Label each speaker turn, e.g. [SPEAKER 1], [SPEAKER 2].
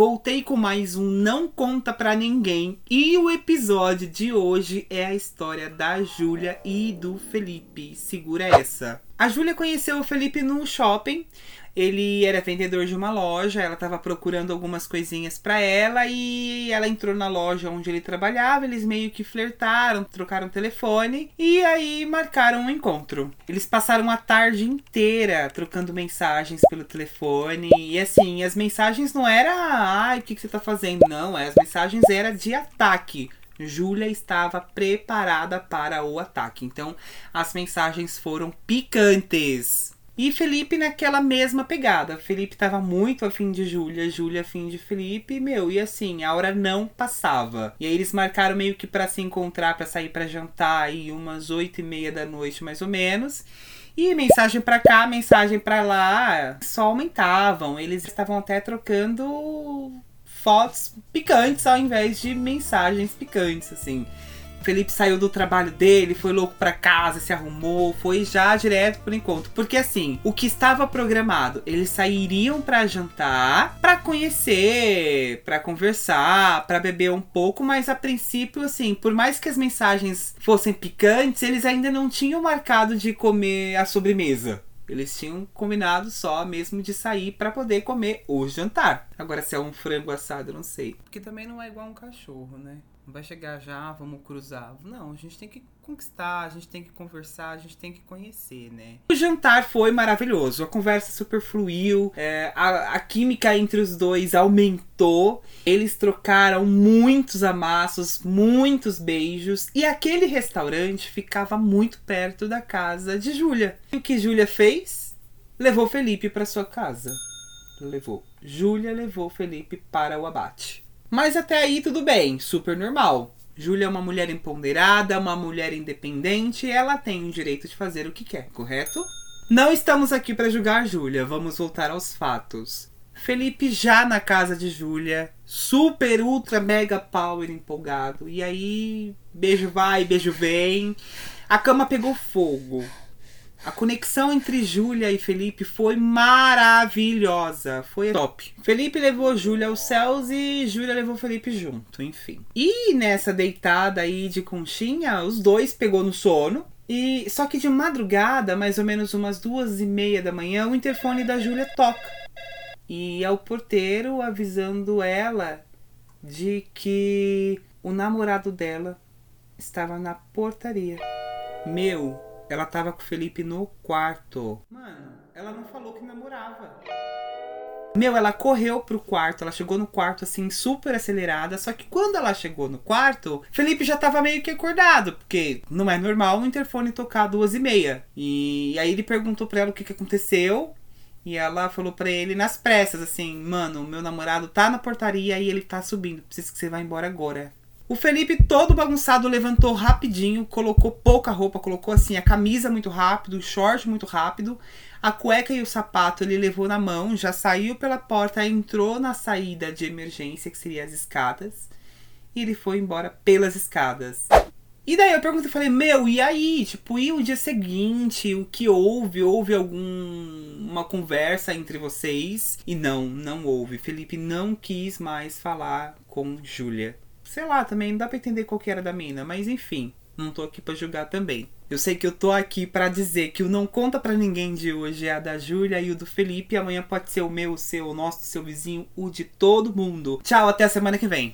[SPEAKER 1] Voltei com mais um Não Conta Pra Ninguém. E o episódio de hoje é a história da Júlia e do Felipe. Segura essa. A Júlia conheceu o Felipe no shopping. Ele era vendedor de uma loja, ela estava procurando algumas coisinhas para ela e ela entrou na loja onde ele trabalhava. Eles meio que flertaram, trocaram telefone e aí marcaram um encontro. Eles passaram a tarde inteira trocando mensagens pelo telefone e assim, as mensagens não era, ai, o que, que você tá fazendo? Não, as mensagens eram de ataque. Júlia estava preparada para o ataque. Então, as mensagens foram picantes. E Felipe naquela mesma pegada. Felipe tava muito afim de Júlia, Júlia afim de Felipe, meu, e assim, a hora não passava. E aí eles marcaram meio que para se encontrar, para sair para jantar aí umas oito e meia da noite, mais ou menos. E mensagem para cá, mensagem para lá, só aumentavam. Eles estavam até trocando fotos picantes ao invés de mensagens picantes, assim. Felipe saiu do trabalho dele, foi louco para casa, se arrumou, foi já direto pro encontro. Porque assim, o que estava programado, eles sairiam para jantar, para conhecer, para conversar, para beber um pouco, mas a princípio assim, por mais que as mensagens fossem picantes, eles ainda não tinham marcado de comer a sobremesa. Eles tinham combinado só mesmo de sair para poder comer o jantar. Agora, se é um frango assado, eu não sei. Porque também não é igual um cachorro, né? Não vai chegar já, vamos cruzar. Não, a gente tem que conquistar, a gente tem que conversar, a gente tem que conhecer, né? O jantar foi maravilhoso, a conversa super fluiu, é, a, a química entre os dois aumentou, eles trocaram muitos amassos, muitos beijos, e aquele restaurante ficava muito perto da casa de Júlia. E o que Júlia fez? Levou Felipe para sua casa. Levou. Júlia levou Felipe para o abate. Mas até aí tudo bem, super normal. Júlia é uma mulher empoderada, uma mulher independente, ela tem o direito de fazer o que quer, correto? Não estamos aqui para julgar Júlia, vamos voltar aos fatos. Felipe já na casa de Júlia, super ultra mega power empolgado. E aí, beijo vai, beijo vem. A cama pegou fogo. A conexão entre Júlia e Felipe foi maravilhosa. Foi top. Felipe levou Júlia aos céus e Júlia levou Felipe junto, enfim. E nessa deitada aí de conchinha, os dois pegou no sono. E só que de madrugada, mais ou menos umas duas e meia da manhã, o interfone da Júlia toca. E é o porteiro avisando ela de que o namorado dela estava na portaria. Meu, ela tava com o Felipe no quarto. Mano, ela não falou que namorava. Meu, ela correu pro quarto, ela chegou no quarto assim, super acelerada. Só que quando ela chegou no quarto, Felipe já tava meio que acordado, porque não é normal o interfone tocar duas e meia. E aí ele perguntou pra ela o que, que aconteceu. E ela falou pra ele nas pressas, assim, mano, meu namorado tá na portaria e ele tá subindo. Preciso que você vá embora agora. O Felipe, todo bagunçado, levantou rapidinho, colocou pouca roupa, colocou assim a camisa muito rápido, o short muito rápido, a cueca e o sapato ele levou na mão, já saiu pela porta, entrou na saída de emergência, que seria as escadas, e ele foi embora pelas escadas. E daí eu perguntei, falei, meu, e aí? Tipo, e o dia seguinte? O que houve? Houve alguma conversa entre vocês? E não, não houve. Felipe não quis mais falar com Júlia sei lá, também não dá pra entender qual que era da mina, mas enfim, não tô aqui para julgar também. Eu sei que eu tô aqui para dizer que o Não Conta para Ninguém de hoje é a da Júlia e o do Felipe. Amanhã pode ser o meu, o seu, o nosso, o seu vizinho, o de todo mundo. Tchau, até a semana que vem.